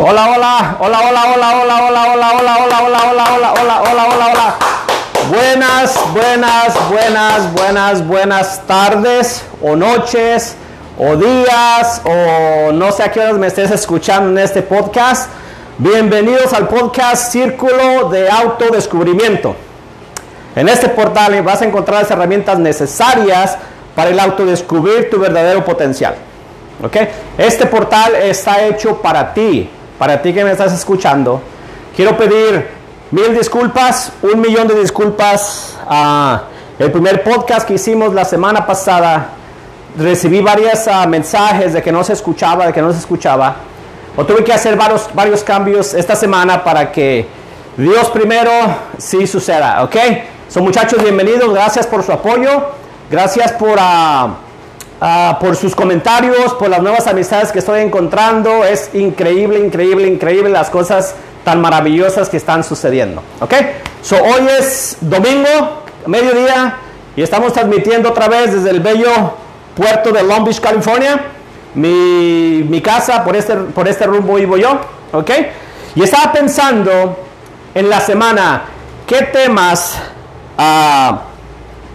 Hola, hola, hola, hola, hola, hola, hola, hola, hola, hola, hola, hola, hola, hola, hola, hola, hola. Buenas, buenas, buenas, buenas, buenas tardes o noches o días o no sé a qué horas me estés escuchando en este podcast. Bienvenidos al podcast Círculo de Autodescubrimiento. En este portal vas a encontrar las herramientas necesarias para el autodescubrir tu verdadero potencial. ¿Ok? Este portal está hecho para ti, para ti que me estás escuchando. Quiero pedir mil disculpas, un millón de disculpas. a el primer podcast que hicimos la semana pasada, recibí varios mensajes de que no se escuchaba, de que no se escuchaba. O tuve que hacer varios, cambios esta semana para que Dios primero sí suceda, ¿ok? Son muchachos, bienvenidos, gracias por su apoyo, gracias por... Ah, por sus comentarios, por las nuevas amistades que estoy encontrando. Es increíble, increíble, increíble las cosas tan maravillosas que están sucediendo. ¿Ok? So, hoy es domingo, mediodía, y estamos transmitiendo otra vez desde el bello puerto de Long Beach, California. Mi, mi casa, por este, por este rumbo vivo yo. ¿Ok? Y estaba pensando en la semana qué temas ah,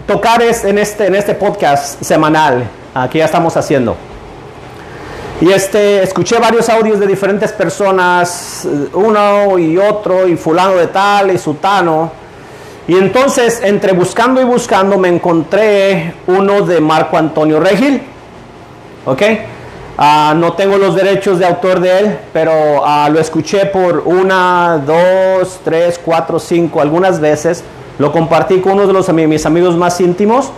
tocar en este, en este podcast semanal que ya estamos haciendo. Y este, escuché varios audios de diferentes personas, uno y otro, y fulano de tal, y sutano. Y entonces, entre buscando y buscando, me encontré uno de Marco Antonio Regil. ¿Ok? Ah, no tengo los derechos de autor de él, pero ah, lo escuché por una, dos, tres, cuatro, cinco, algunas veces. Lo compartí con uno de los, mis amigos más íntimos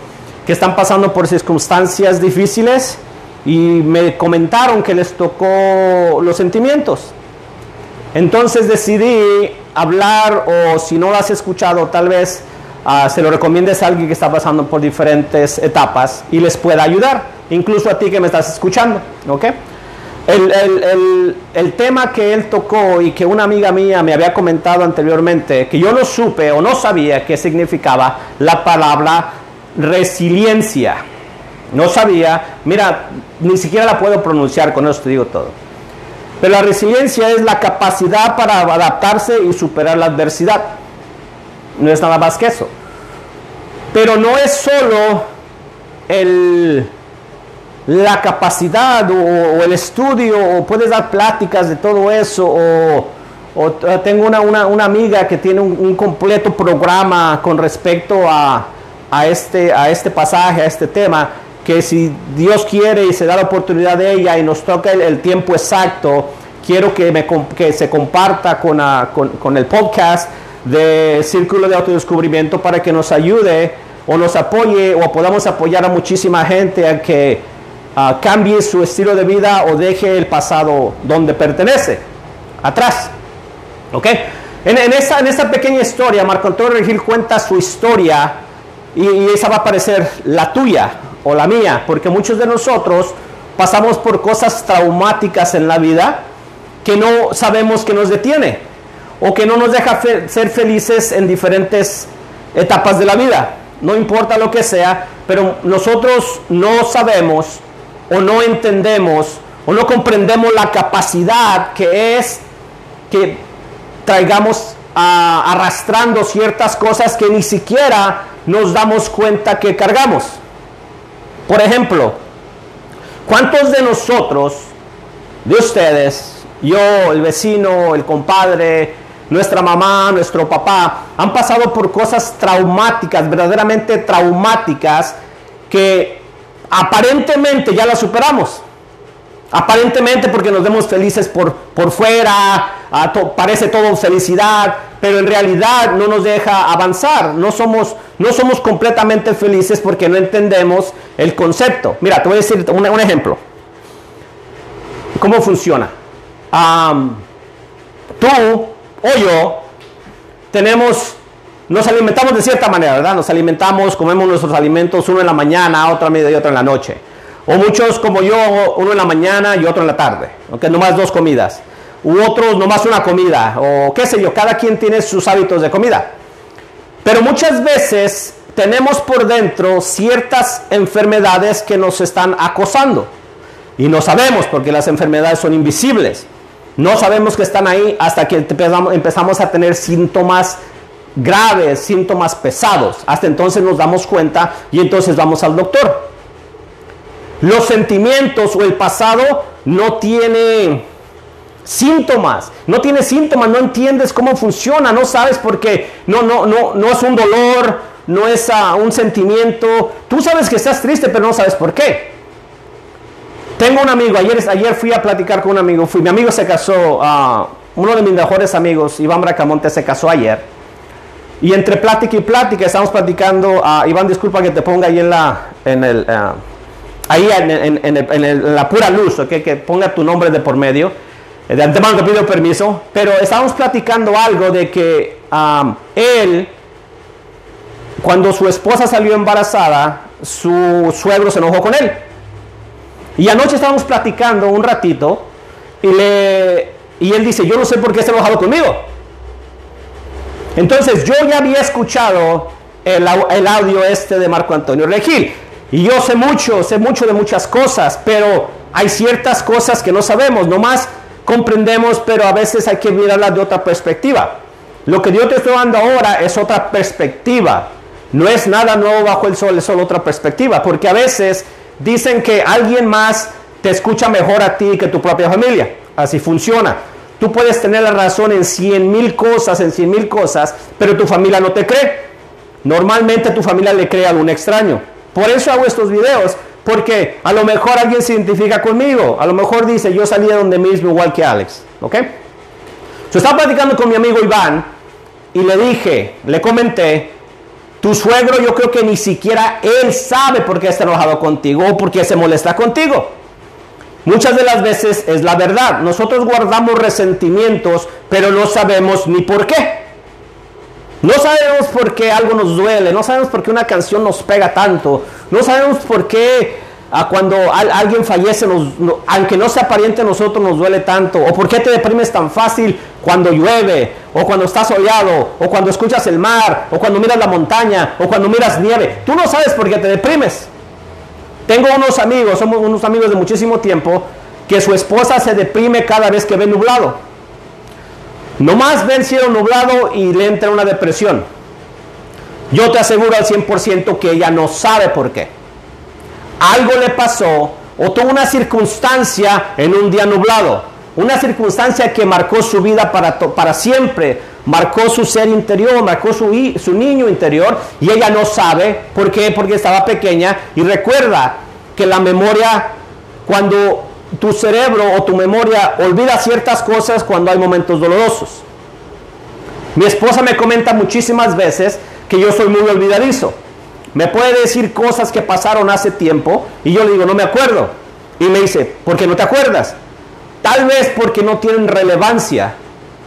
que están pasando por circunstancias difíciles y me comentaron que les tocó los sentimientos. Entonces decidí hablar o si no lo has escuchado tal vez uh, se lo recomiendes a alguien que está pasando por diferentes etapas y les pueda ayudar, incluso a ti que me estás escuchando. ¿ok? El, el, el, tema que él tocó y que una amiga mía me había comentado anteriormente, que yo no supe o no sabía qué significaba la palabra resiliencia. No sabía, mira, ni siquiera la puedo pronunciar, con eso te digo todo. Pero la resiliencia es la capacidad para adaptarse y superar la adversidad. No es nada más que eso. Pero no es solo el, la capacidad o, el estudio, o puedes dar pláticas de todo eso, o, tengo una, una, amiga que tiene un completo programa con respecto a, a este, a este pasaje, a este tema, que si Dios quiere y se da la oportunidad de ella y nos toca el, tiempo exacto, quiero que, me, que se comparta con, con, el podcast de Círculo de Autodescubrimiento para que nos ayude o nos apoye o podamos apoyar a muchísima gente a que ah, cambie su estilo de vida o deje el pasado donde pertenece, atrás. ¿Ok? En, en, esta, en esta pequeña historia, Marco Antonio Regil cuenta su historia y, esa va a parecer la tuya o la mía, porque muchos de nosotros pasamos por cosas traumáticas en la vida que no sabemos que nos detiene o que no nos deja ser felices en diferentes etapas de la vida. No importa lo que sea, pero nosotros no sabemos o no entendemos o no comprendemos la capacidad que es que traigamos arrastrando ciertas cosas que ni siquiera nos damos cuenta que cargamos. Por ejemplo, ¿cuántos de nosotros, de ustedes, yo, el vecino, el compadre, nuestra mamá, nuestro papá, han pasado por cosas traumáticas, verdaderamente traumáticas, que aparentemente ya las superamos? Aparentemente porque nos vemos felices por, por fuera, parece todo felicidad, pero en realidad no nos deja avanzar. No somos, no somos completamente felices porque no entendemos el concepto. Mira, te voy a decir un, ejemplo. ¿Cómo funciona? tú o yo tenemos, nos alimentamos de cierta manera, ¿verdad? Nos alimentamos, comemos nuestros alimentos uno en la mañana, otro a y otro en la noche. O muchos como yo, uno en la mañana y otro en la tarde, aunque nomás dos comidas. U otros nomás una comida, o qué sé yo, cada quien tiene sus hábitos de comida. Pero muchas veces tenemos por dentro ciertas enfermedades que nos están acosando. Y no sabemos porque las enfermedades son invisibles. No sabemos que están ahí hasta que empezamos, a tener síntomas graves, síntomas pesados. Hasta entonces nos damos cuenta y entonces vamos al doctor. Los sentimientos o el pasado no tiene síntomas, no tiene síntomas, no entiendes cómo funciona, no sabes por qué, no, no, no, no es un dolor, no es uh, un sentimiento. Tú sabes que estás triste, pero no sabes por qué. Tengo un amigo, ayer, ayer fui a platicar con un amigo, fui, mi amigo se casó, uh, uno de mis mejores amigos, Iván Bracamonte, se casó ayer. Y entre plática y plática estamos platicando, uh, Iván, disculpa que te ponga ahí en la, en el, ahí en, en, en, en, la pura luz, que ponga tu nombre de por medio. De antemano te pido permiso, pero estábamos platicando algo de que él, cuando su esposa salió embarazada, su suegro se enojó con él. Y anoche estábamos platicando un ratito y, le, y él dice, yo no sé por qué está enojado conmigo. Entonces yo ya había escuchado el, el audio este de Marco Antonio Regil. Y yo sé mucho, sé mucho de muchas cosas, pero hay ciertas cosas que no sabemos. Nomás comprendemos, pero a veces hay que mirarla de otra perspectiva. Lo que Dios te está dando ahora es otra perspectiva. No es nada nuevo bajo el sol, es solo otra perspectiva. Porque a veces dicen que alguien más te escucha mejor a ti que tu propia familia. Así funciona. Tú puedes tener la razón en cien mil cosas, en cien mil cosas, pero tu familia no te cree. Normalmente tu familia le cree a un extraño. Por eso hago estos videos, porque a lo mejor alguien se identifica conmigo. A lo mejor dice, yo salí de donde mismo igual que Alex. ¿Ok? Yo estaba platicando con mi amigo Iván y le dije, le comenté, tu suegro yo creo que ni siquiera él sabe por qué está enojado contigo o por qué se molesta contigo. Muchas de las veces es la verdad. Nosotros guardamos resentimientos, pero no sabemos ni por qué. No sabemos por qué algo nos duele, no sabemos por qué una canción nos pega tanto, no sabemos por qué ah, cuando alguien fallece, aunque no sea pariente a nosotros, nos duele tanto, o por qué te deprimes tan fácil cuando llueve, o cuando estás soleado, o cuando escuchas el mar, o cuando miras la montaña, o cuando miras nieve. Tú no sabes por qué te deprimes. Tengo unos amigos, somos unos amigos de muchísimo tiempo, que su esposa se deprime cada vez que ve nublado. Nomás ve el cielo nublado y le entra una depresión. Yo te aseguro al 100% que ella no sabe por qué. Algo le pasó o tuvo una circunstancia en un día nublado. Una circunstancia que marcó su vida para, para siempre. Marcó su ser interior, marcó su, su niño interior y ella no sabe por qué, porque estaba pequeña. Y recuerda que la memoria, cuando tu cerebro o tu memoria olvida ciertas cosas cuando hay momentos dolorosos. Mi esposa me comenta muchísimas veces que yo soy muy olvidadizo. Me puede decir cosas que pasaron hace tiempo y yo le digo, no me acuerdo. Y me dice, ¿por qué no te acuerdas? Tal vez porque no tienen relevancia,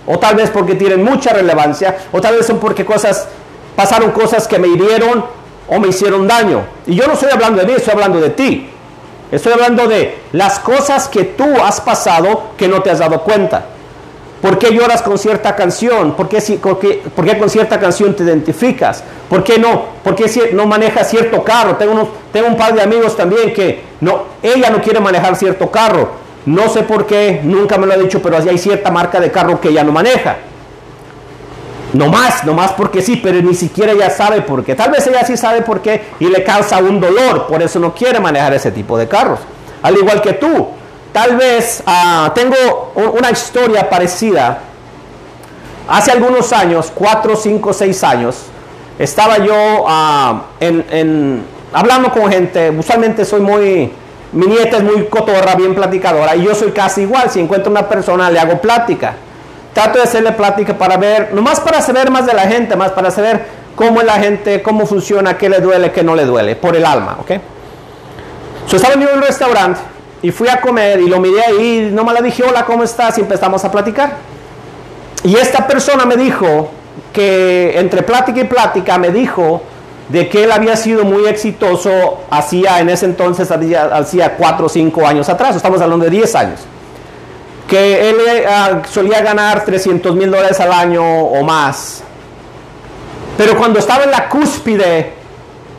o tal vez porque tienen mucha relevancia, o tal vez son porque cosas pasaron cosas que me hirieron o me hicieron daño. Y yo no estoy hablando de mí, estoy hablando de ti. Estoy hablando de las cosas que tú has pasado que no te has dado cuenta. ¿Por qué lloras con cierta canción? ¿Por qué, con cierta canción te identificas? ¿Por qué no? ¿Por qué no manejas cierto carro? Tengo un par de amigos también que no, ella no quiere manejar cierto carro. No sé por qué, nunca me lo ha dicho, pero hay cierta marca de carro que ella no maneja. No más, no más porque sí, pero ni siquiera ella sabe por qué. Tal vez ella sí sabe por qué y le causa un dolor, por eso no quiere manejar ese tipo de carros. Al igual que tú, tal vez uh, tengo una historia parecida. Hace algunos años, cuatro, cinco, seis años, estaba yo en, en, hablando con gente. Usualmente soy muy, mi nieta es muy cotorra, bien platicadora, y yo soy casi igual. Si encuentro una persona, le hago plática trato de hacerle plática para ver, nomás para saber más de la gente, más para saber cómo es la gente, cómo funciona, qué le duele, qué no le duele, por el alma, ¿ok? So, estaba en un restaurante y fui a comer y lo miré ahí, nomás le dije, hola, ¿cómo estás? Y empezamos a platicar. Y esta persona me dijo que entre plática y plática me dijo de que él había sido muy exitoso hacía en ese entonces, hacía, hacía 4 o 5 años atrás, estamos hablando de 10 años que él uh, solía ganar 300 mil dólares al año o más. Pero cuando estaba en la cúspide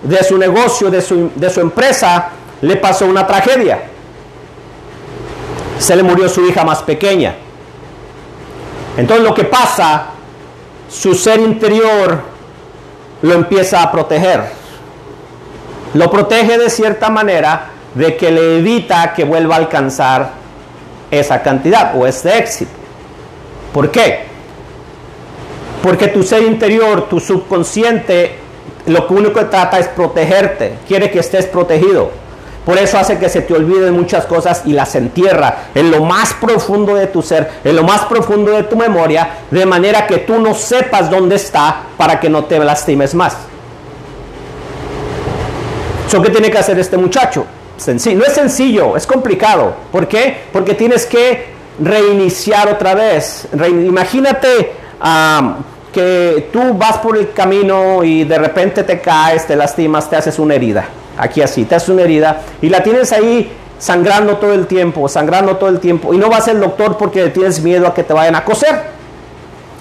de su negocio, de su, de su empresa, le pasó una tragedia. Se le murió su hija más pequeña. Entonces lo que pasa, su ser interior lo empieza a proteger. Lo protege de cierta manera de que le evita que vuelva a alcanzar esa cantidad o ese éxito. ¿Por qué? Porque tu ser interior, tu subconsciente, lo único que trata es protegerte, quiere que estés protegido. Por eso hace que se te olviden muchas cosas y las entierra en lo más profundo de tu ser, en lo más profundo de tu memoria, de manera que tú no sepas dónde está para que no te lastimes más. ¿So qué tiene que hacer este muchacho? Sencillo. No es sencillo, es complicado. ¿Por qué? Porque tienes que reiniciar otra vez. imagínate que tú vas por el camino y de repente te caes, te lastimas, te haces una herida aquí así, te haces una herida y la tienes ahí sangrando todo el tiempo, sangrando todo el tiempo y no vas al doctor porque tienes miedo a que te vayan a coser.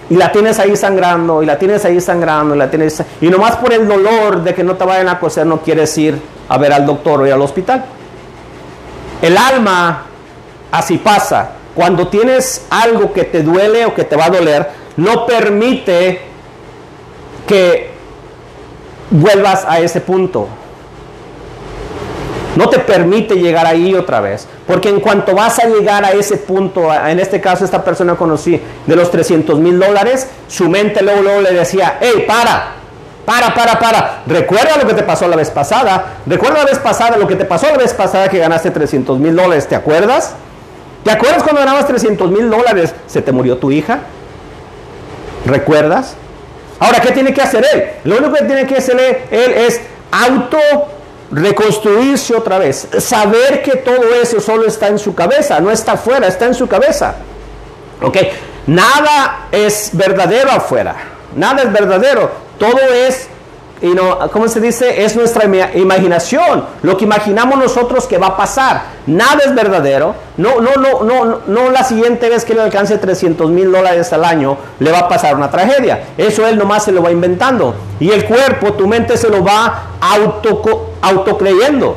Y la tienes ahí sangrando, y la tienes ahí sangrando, y la tienes... Y nomás por el dolor de que no te vayan a coser no quieres ir a ver al doctor o al hospital. El alma así pasa. Cuando tienes algo que te duele o que te va a doler, no permite que vuelvas a ese punto no te permite llegar ahí otra vez. Porque en cuanto vas a llegar a ese punto, en este caso esta persona conocí de los 300 mil dólares, su mente luego, luego le decía, hey, para, para, para, para. Recuerda lo que te pasó la vez pasada. Recuerda la vez pasada, lo que te pasó la vez pasada que ganaste 300 mil dólares. ¿Te acuerdas? ¿Te acuerdas cuando ganabas 300 mil dólares? ¿Se te murió tu hija? ¿Recuerdas? Ahora, ¿qué tiene que hacer él? Lo único que tiene que hacer él es auto reconstruirse otra vez, saber que todo eso solo está en su cabeza, no está afuera, está en su cabeza. ¿Ok? Nada es verdadero afuera, nada es verdadero, todo es ¿cómo se dice? Es nuestra imaginación, lo que imaginamos nosotros que va a pasar. Nada es verdadero. No, no, no, no, no la siguiente vez que le alcance 300 mil dólares al año le va a pasar una tragedia. Eso él nomás se lo va inventando. Y el cuerpo, tu mente se lo va auto, autocreyendo.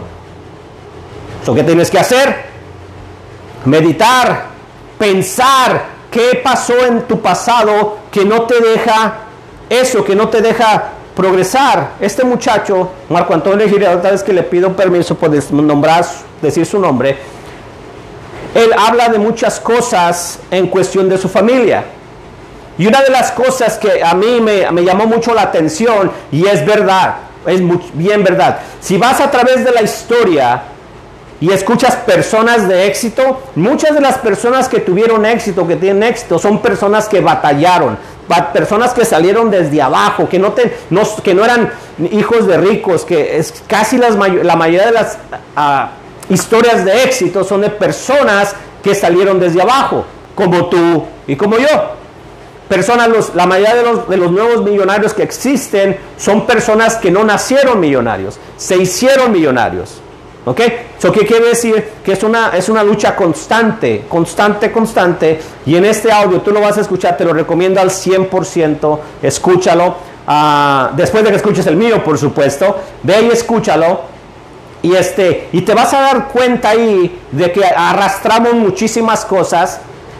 ¿Eso qué tienes que hacer? Meditar, pensar qué pasó en tu pasado que no te deja eso, que no te deja progresar. Este muchacho, Marco Antonio Girado, tal vez que le pido permiso por nombrar, decir su nombre, él habla de muchas cosas en cuestión de su familia. Y una de las cosas que a mí me, me llamó mucho la atención, y es verdad, es bien verdad, si vas a través de la historia y escuchas personas de éxito, muchas de las personas que tuvieron éxito, que tienen éxito, son personas que batallaron, personas que salieron desde abajo, que no, que no eran hijos de ricos, que es casi las, la mayoría de las ah, historias de éxito son de personas que salieron desde abajo, como tú y como yo. Personas, los, la mayoría de los, de los nuevos millonarios que existen son personas que no nacieron millonarios, se hicieron millonarios. ¿Ok? ¿Eso qué quiere decir? Que es una, es una lucha constante, constante, constante. Y en este audio tú lo vas a escuchar, te lo recomiendo al 100%. Escúchalo. Ah, después de que escuches el mío, por supuesto. Ve y escúchalo. Y, este, y te vas a dar cuenta ahí de que arrastramos muchísimas cosas,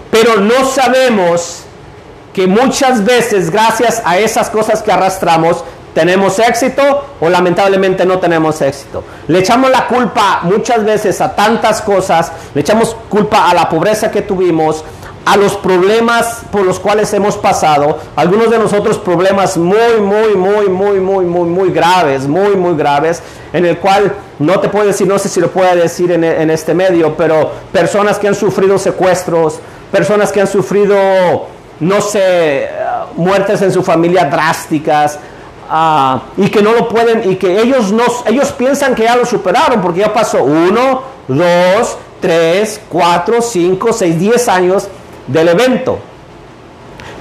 pero no sabemos que muchas veces, gracias a esas cosas que arrastramos, tenemos éxito o lamentablemente no tenemos éxito. Le echamos la culpa muchas veces a tantas cosas, le echamos culpa a la pobreza que tuvimos, a los problemas por los cuales hemos pasado, algunos de nosotros problemas muy, muy, muy, muy, muy, muy, muy graves, muy, muy graves, en el cual no te puedo decir, no sé si lo puedo decir en, en este medio, pero personas que han sufrido secuestros, personas que han sufrido, no sé, muertes en su familia drásticas, Ah, y que no lo pueden y que ellos no ellos piensan que ya lo superaron porque ya pasó uno, dos, tres, cuatro, cinco, seis, diez años del evento.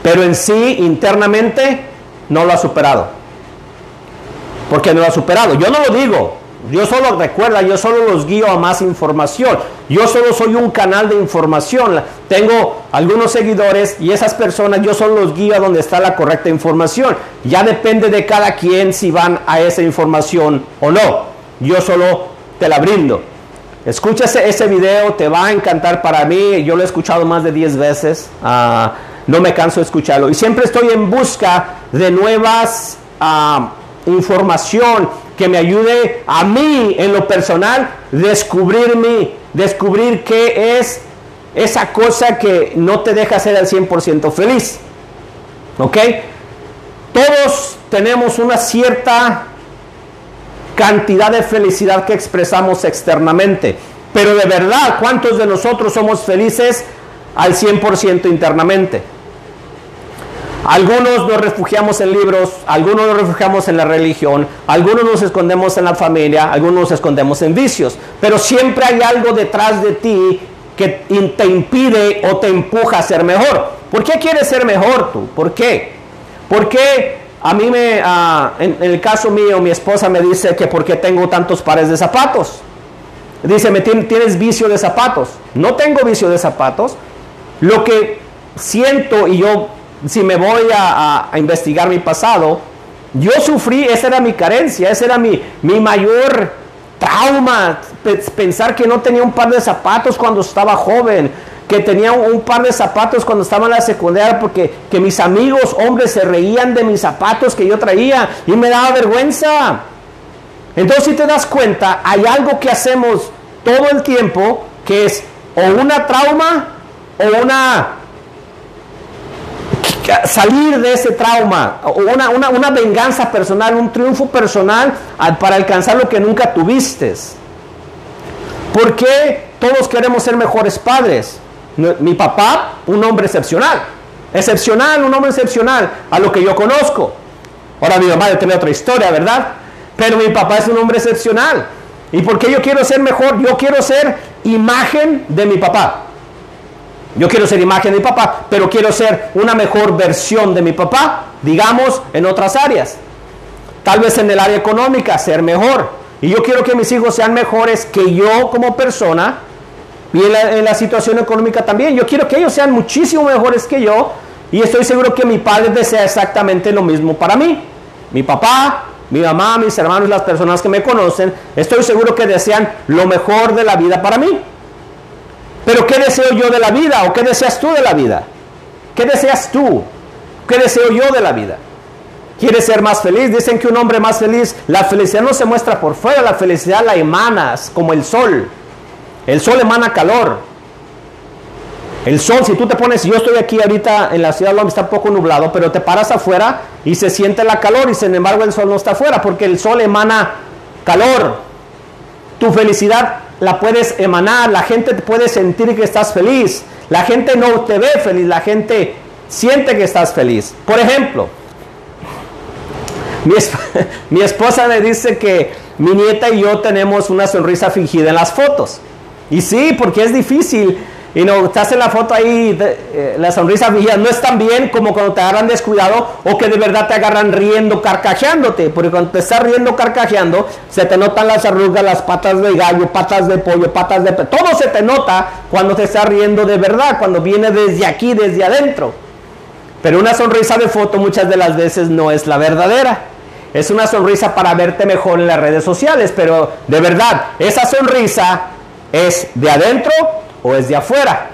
Pero en sí, internamente, no lo ha superado. porque no lo ha superado? Yo no lo digo, yo solo recuerda, yo solo los guío a más información. Yo solo soy un canal de información. Tengo algunos seguidores y esas personas yo solo los guío a donde está la correcta información. Ya depende de cada quien si van a esa información o no. Yo solo te la brindo. Escucha ese, video, te va a encantar para mí. Yo lo he escuchado más de 10 veces. Ah, no me canso de escucharlo. Y siempre estoy en busca de nuevas ah, información que me ayude a mí en lo personal descubrir mí, descubrir qué es esa cosa que no te deja ser al 100% feliz. ¿Ok? Todos tenemos una cierta cantidad de felicidad que expresamos externamente, pero de verdad, ¿cuántos de nosotros somos felices al 100% internamente? Algunos nos refugiamos en libros, algunos nos refugiamos en la religión, algunos nos escondemos en la familia, algunos nos escondemos en vicios, pero siempre hay algo detrás de ti que te impide o te empuja a ser mejor. ¿Por qué quieres ser mejor tú? ¿Por qué? ¿Por qué a mí me, ah, en, el caso mío, mi esposa me dice que porque tengo tantos pares de zapatos. Dice, me tienes vicio de zapatos. No tengo vicio de zapatos. Lo que siento y yo si me voy a, investigar mi pasado, yo sufrí, esa era mi carencia, ese era mi, mi mayor trauma, pensar que no tenía un par de zapatos cuando estaba joven, que tenía un, par de zapatos cuando estaba en la secundaria porque que mis amigos hombres se reían de mis zapatos que yo traía y me daba vergüenza. Entonces si te das cuenta, hay algo que hacemos todo el tiempo que es o una trauma o una salir de ese trauma, una, una, venganza personal, un triunfo personal para alcanzar lo que nunca tuviste. ¿Por qué todos queremos ser mejores padres? Mi papá, un hombre excepcional, excepcional, un hombre excepcional a lo que yo conozco. Ahora mi mamá tiene otra historia, ¿verdad? Pero mi papá es un hombre excepcional. ¿Y por qué yo quiero ser mejor? Yo quiero ser imagen de mi papá. Yo quiero ser imagen de mi papá, pero quiero ser una mejor versión de mi papá, digamos, en otras áreas. Tal vez en el área económica, ser mejor. Y yo quiero que mis hijos sean mejores que yo como persona y en la, situación económica también. Yo quiero que ellos sean muchísimo mejores que yo y estoy seguro que mi padre desea exactamente lo mismo para mí. Mi papá, mi mamá, mis hermanos, las personas que me conocen, estoy seguro que desean lo mejor de la vida para mí. Pero ¿qué deseo yo de la vida? ¿O qué deseas tú de la vida? ¿Qué deseas tú? ¿Qué deseo yo de la vida? ¿Quieres ser más feliz? Dicen que un hombre más feliz, la felicidad no se muestra por fuera, la felicidad la emanas como el sol. El sol emana calor. El sol, si tú te pones, yo estoy aquí ahorita en la ciudad de está un poco nublado, pero te paras afuera y se siente la calor y sin embargo el sol no está afuera porque el sol emana calor. Tu felicidad la puedes emanar, la gente puede sentir que estás feliz. La gente no te ve feliz, la gente siente que estás feliz. Por ejemplo, mi, mi esposa me dice que mi nieta y yo tenemos una sonrisa fingida en las fotos. Y sí, porque es difícil y no, estás en la foto ahí, eh, la sonrisa fija, no es tan bien como cuando te agarran descuidado o que de verdad te agarran riendo, carcajeándote. Porque cuando te estás riendo, carcajeando, se te notan las arrugas, las patas de gallo, patas de pollo, patas de... Todo se te nota cuando te estás riendo de verdad, cuando viene desde aquí, desde adentro. Pero una sonrisa de foto muchas de las veces no es la verdadera. Es una sonrisa para verte mejor en las redes sociales, pero de verdad, esa sonrisa es de adentro o es de afuera.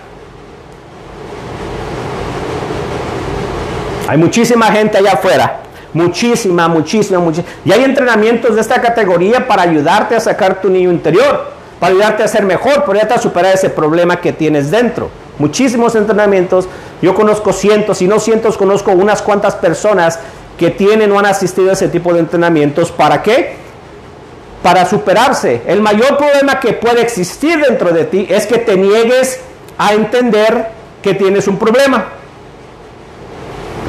Hay muchísima gente allá afuera. Muchísima, muchísima, muchísima. Y hay entrenamientos de esta categoría para ayudarte a sacar tu niño interior, para ayudarte a ser mejor, para ayudarte a superar ese problema que tienes dentro. Muchísimos entrenamientos. Yo conozco cientos, y no cientos, conozco unas cuantas personas que tienen o han asistido a ese tipo de entrenamientos. ¿Para qué? Para superarse. El mayor problema que puede existir dentro de ti es que te niegues a entender que tienes un problema.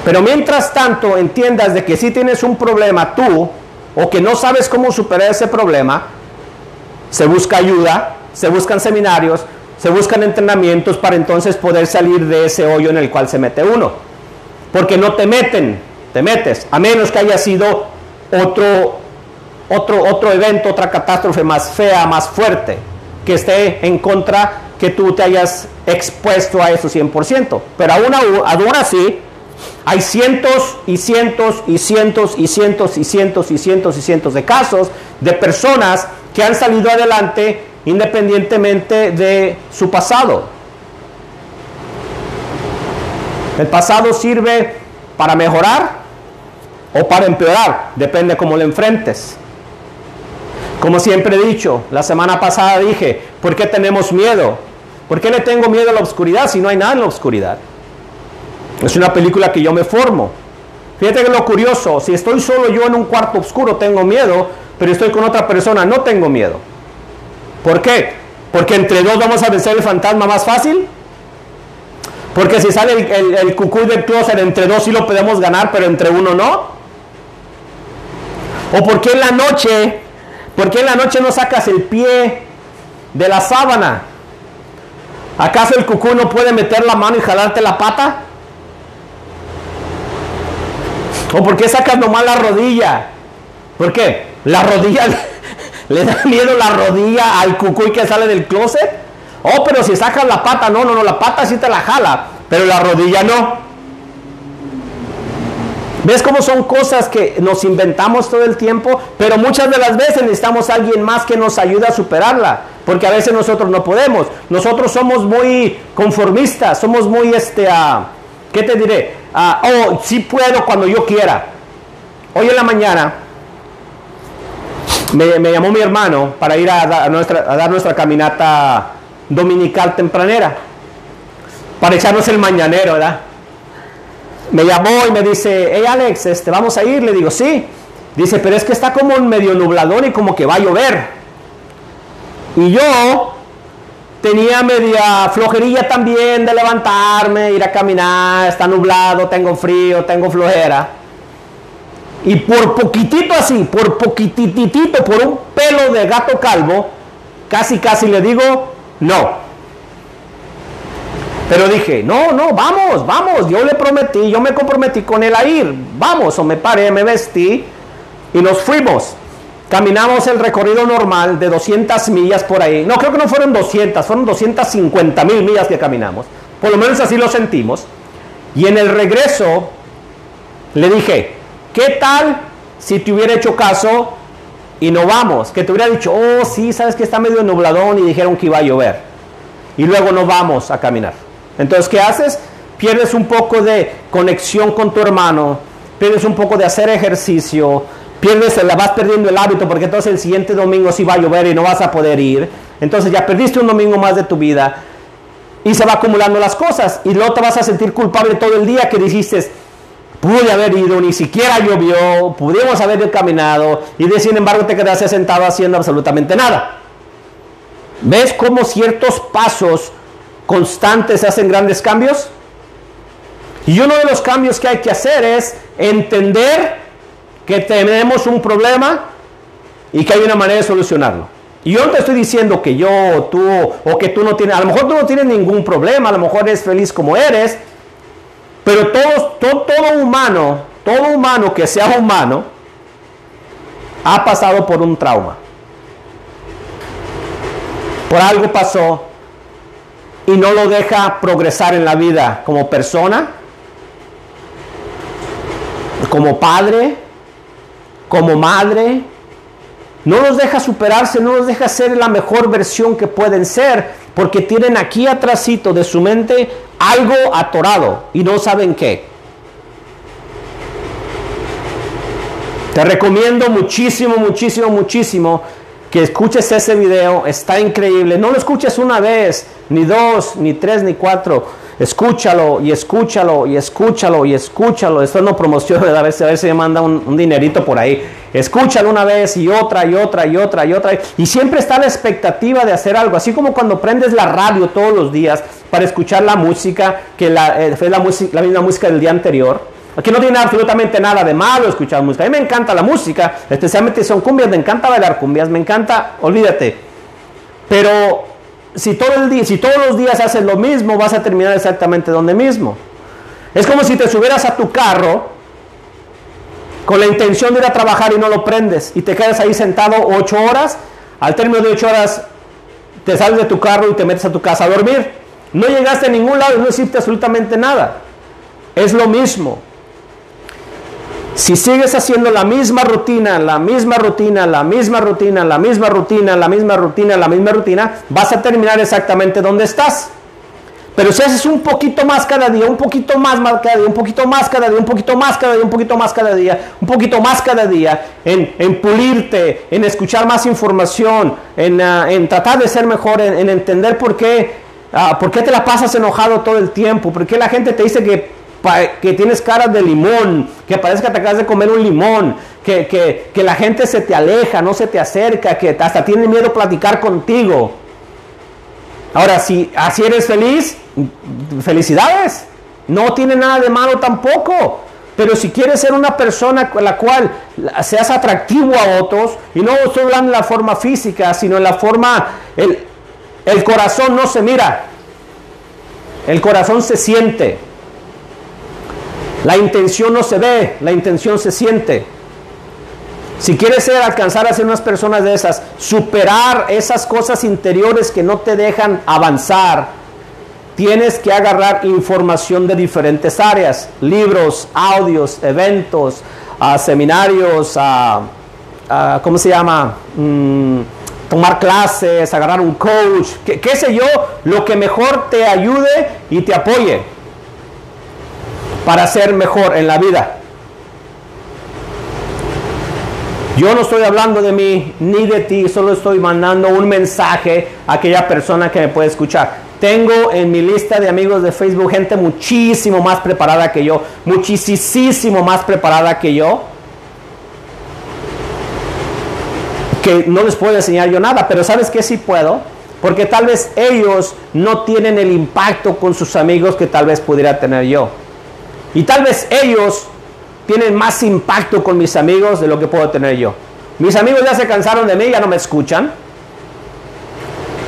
Pero mientras tanto entiendas de que si tienes un problema tú o que no sabes cómo superar ese problema, se busca ayuda, se buscan seminarios, se buscan entrenamientos para entonces poder salir de ese hoyo en el cual se mete uno. Porque no te meten, te metes, a menos que haya sido otro otro, otro evento, otra catástrofe más fea, más fuerte, que esté en contra que tú te hayas expuesto a eso 100%. Pero aún, aún así, hay cientos y cientos y cientos y cientos y cientos y cientos y cientos de casos de personas que han salido adelante independientemente de su pasado. El pasado sirve para mejorar o para empeorar, depende cómo lo enfrentes. Como siempre he dicho, la semana pasada dije, ¿por qué tenemos miedo? ¿Por qué le tengo miedo a la oscuridad si no hay nada en la oscuridad? Es una película que yo me formo. Fíjate que lo curioso, si estoy solo yo en un cuarto oscuro tengo miedo, pero estoy con otra persona no tengo miedo. ¿Por qué? Porque entre dos vamos a vencer el fantasma más fácil. Porque si sale el, el, cucuy del closet, entre dos sí lo podemos ganar, pero entre uno no. O porque en la noche, porque en la noche no sacas el pie de la sábana. ¿Acaso el cucuy no puede meter la mano y jalarte la pata? ¿O por qué sacas nomás la rodilla? ¿Por qué? La rodilla le da miedo la rodilla al cucuy que sale del closet. Oh, pero si sacas la pata, no, no, no, la pata sí te la jala, pero la rodilla no. ¿Ves cómo son cosas que nos inventamos todo el tiempo? Pero muchas de las veces necesitamos a alguien más que nos ayude a superarla, porque a veces nosotros no podemos. Nosotros somos muy conformistas, somos muy, este, uh, ¿qué te diré? Uh, oh, sí puedo cuando yo quiera. Hoy en la mañana me, llamó mi hermano para ir a, nuestra, a dar nuestra caminata dominical tempranera, para echarnos el mañanero, ¿verdad? Me llamó y me dice, hey Alex, este, vamos a ir, le digo, sí. Dice, pero es que está como un medio nubladón y como que va a llover. Y yo tenía media flojerilla también de levantarme, ir a caminar, está nublado, tengo frío, tengo flojera. Y por poquitito así, por poquititito, por un pelo de gato calvo, casi casi le digo, no. Pero dije, no, no, vamos, vamos, yo le prometí, yo me comprometí con él a ir, vamos, o me paré, me vestí y nos fuimos. Caminamos el recorrido normal de 200 millas por ahí. No, creo que no fueron 200, fueron 250 mil millas que caminamos. Por lo menos así lo sentimos. Y en el regreso le dije, ¿qué tal si te hubiera hecho caso y no vamos? Que te hubiera dicho, oh, sí, sabes que está medio nubladón y dijeron que iba a llover. Y luego no vamos a caminar. Entonces, ¿qué haces? Pierdes un poco de conexión con tu hermano, pierdes un poco de hacer ejercicio, pierdes, la vas perdiendo el hábito porque entonces el siguiente domingo sí va a llover y no vas a poder ir. Entonces ya perdiste un domingo más de tu vida y se va acumulando las cosas y luego te vas a sentir culpable todo el día que dijiste, pude haber ido, ni siquiera llovió, pudimos haber caminado y de sin embargo te quedaste sentado haciendo absolutamente nada. ¿Ves cómo ciertos pasos constantes hacen grandes cambios. Y uno de los cambios que hay que hacer es entender que tenemos un problema y que hay una manera de solucionarlo. Y yo no te estoy diciendo que yo, tú o que tú no tienes, a lo mejor tú no tienes ningún problema, a lo mejor eres feliz como eres, pero todo, todo, todo humano, todo humano que sea humano, ha pasado por un trauma. Por algo pasó, y no lo deja progresar en la vida como persona, como padre, como madre. No los deja superarse, no los deja ser la mejor versión que pueden ser, porque tienen aquí atrásito de su mente algo atorado y no saben qué. Te recomiendo muchísimo, muchísimo, muchísimo que escuches ese video, está increíble. No lo escuches una vez, ni dos, ni tres, ni cuatro. Escúchalo y escúchalo y escúchalo y escúchalo. Esto no promoción, a ver, a ver si me manda un, dinerito por ahí. Escúchalo una vez y otra y otra y otra y otra. Y siempre está la expectativa de hacer algo. Así como cuando prendes la radio todos los días para escuchar la música, que la, eh, fue la, la misma música del día anterior Aquí no tiene absolutamente nada de malo escuchar música. A mí me encanta la música, especialmente son cumbias, me encanta bailar cumbias, me encanta, olvídate. Pero si, todo el día, si todos los días haces lo mismo, vas a terminar exactamente donde mismo. Es como si te subieras a tu carro con la intención de ir a trabajar y no lo prendes y te quedas ahí sentado ocho horas. Al término de ocho horas te sales de tu carro y te metes a tu casa a dormir. No llegaste a ningún lado y no hiciste absolutamente nada. Es lo mismo. Si sigues haciendo la misma rutina, la misma rutina, la misma rutina, la misma rutina, la misma rutina, la misma rutina, vas a terminar exactamente donde estás. Pero si haces un poquito más cada día, un poquito más, cada día, un poquito más cada día, un poquito más cada día, un poquito más cada día, un poquito más cada día, en, pulirte, en escuchar más información, en, ah, tratar de ser mejor, en, entender por qué, ah, por qué te la pasas enojado todo el tiempo, por qué la gente te dice que, que tienes cara de limón, que parece que te acabas de comer un limón, que, que la gente se te aleja, no se te acerca, que hasta tiene miedo platicar contigo. Ahora, si así eres feliz, felicidades. No tiene nada de malo tampoco. Pero si quieres ser una persona con la cual seas atractivo a otros, y no estoy hablando en la forma física, sino en la forma, el, el corazón no se mira, el corazón se siente. La intención no se ve, la intención se siente. Si quieres ser, alcanzar a ser unas personas de esas, superar esas cosas interiores que no te dejan avanzar, tienes que agarrar información de diferentes áreas, libros, audios, eventos, uh, seminarios, uh, ¿cómo se llama? Mm, tomar clases, agarrar un coach, qué sé yo, lo que mejor te ayude y te apoye para ser mejor en la vida. Yo no estoy hablando de mí ni de ti, solo estoy mandando un mensaje a aquella persona que me puede escuchar. Tengo en mi lista de amigos de Facebook gente muchísimo más preparada que yo, muchísimo más preparada que yo, que no les puedo enseñar yo nada, pero ¿sabes qué sí puedo? Porque tal vez ellos no tienen el impacto con sus amigos que tal vez pudiera tener yo. Y tal vez ellos tienen más impacto con mis amigos de lo que puedo tener yo. Mis amigos ya se cansaron de mí, ya no me escuchan.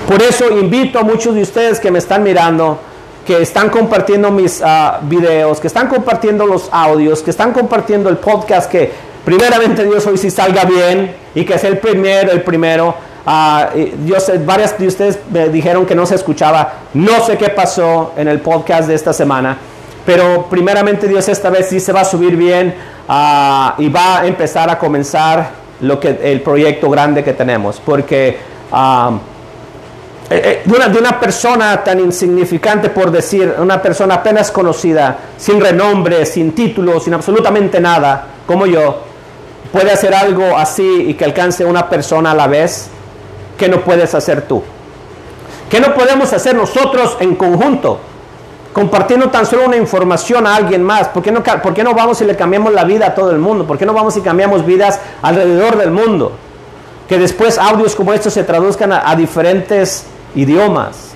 Por eso invito a muchos de ustedes que me están mirando, que están compartiendo mis ah, videos, que están compartiendo los audios, que están compartiendo el podcast, que primeramente Dios hoy si salga bien y que sea el primero, el primero. Uh, sé, varias de ustedes me dijeron que no se escuchaba. No sé qué pasó en el podcast de esta semana. Pero primeramente Dios esta vez sí se va a subir bien ah, y va a empezar a comenzar lo que, el proyecto grande que tenemos. Porque eh, eh, de, una, de una persona tan insignificante, por decir, una persona apenas conocida, sin renombre, sin título, sin absolutamente nada, como yo, puede hacer algo así y que alcance una persona a la vez, ¿qué no puedes hacer tú? ¿Qué no podemos hacer nosotros en conjunto? Compartiendo tan solo una información a alguien más. ¿Por qué, no, ¿Por qué no vamos y le cambiamos la vida a todo el mundo? ¿Por qué no vamos y cambiamos vidas alrededor del mundo? Que después audios como estos se traduzcan a diferentes idiomas.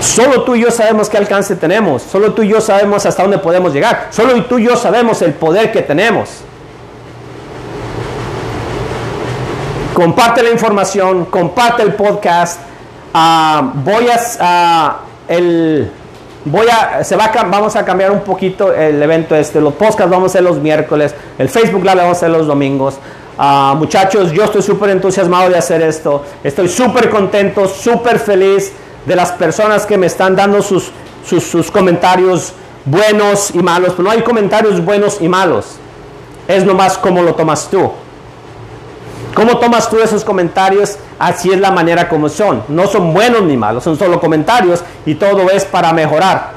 Solo tú y yo sabemos qué alcance tenemos. Solo tú y yo sabemos hasta dónde podemos llegar. Solo tú y yo sabemos el poder que tenemos. Comparte la información, comparte el podcast. Ah, voy a, el, voy a, se va vamos a cambiar un poquito el evento este. Los podcasts vamos a hacer los miércoles. El Facebook Live vamos a hacer los domingos. Ah, muchachos, yo estoy súper entusiasmado de hacer esto. Estoy súper contento, súper feliz de las personas que me están dando sus, sus, comentarios buenos y malos. Pero no hay comentarios buenos y malos. Es nomás cómo lo tomas tú. ¿Cómo tomas tú esos comentarios? Así es la manera como son. No son buenos ni malos, son solo comentarios y todo es para mejorar.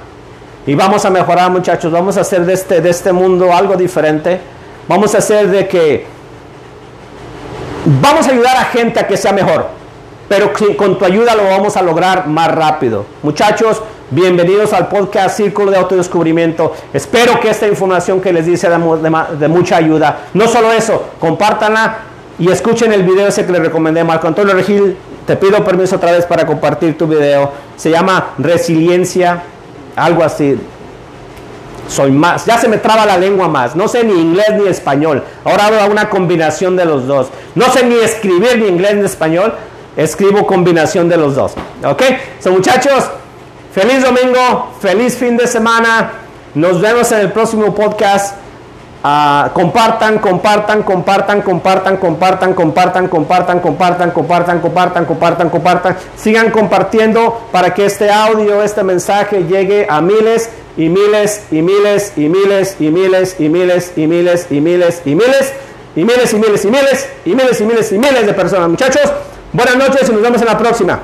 Y vamos a mejorar muchachos, vamos a hacer de este, de este mundo algo diferente. Vamos a hacer de que Vamos a ayudar a gente a que sea mejor, pero con tu ayuda lo vamos a lograr más rápido. Muchachos, bienvenidos al podcast Círculo de Autodescubrimiento. Espero que esta información que les dice de, de, mucha ayuda. No solo eso, compártanla y escuchen el video ese que les recomendé. Marco Antonio Regil, te pido permiso otra vez para compartir tu video. Se llama Resiliencia, algo así soy más. Ya se me traba la lengua más. No sé ni inglés ni español. Ahora hago una combinación de los dos. No sé ni escribir ni inglés ni español. Escribo combinación de los dos. ¿Ok? So muchachos, feliz domingo, feliz fin de semana. Nos vemos en el próximo podcast. Compartan, compartan, compartan, compartan, compartan, compartan, compartan, compartan, compartan, compartan, compartan, compartan. Sigan compartiendo para que este audio, este mensaje llegue a miles y miles y miles y miles y miles y miles y miles y miles y miles y miles y miles y miles y miles y miles y miles de personas. Muchachos, buenas noches y nos vemos en la próxima.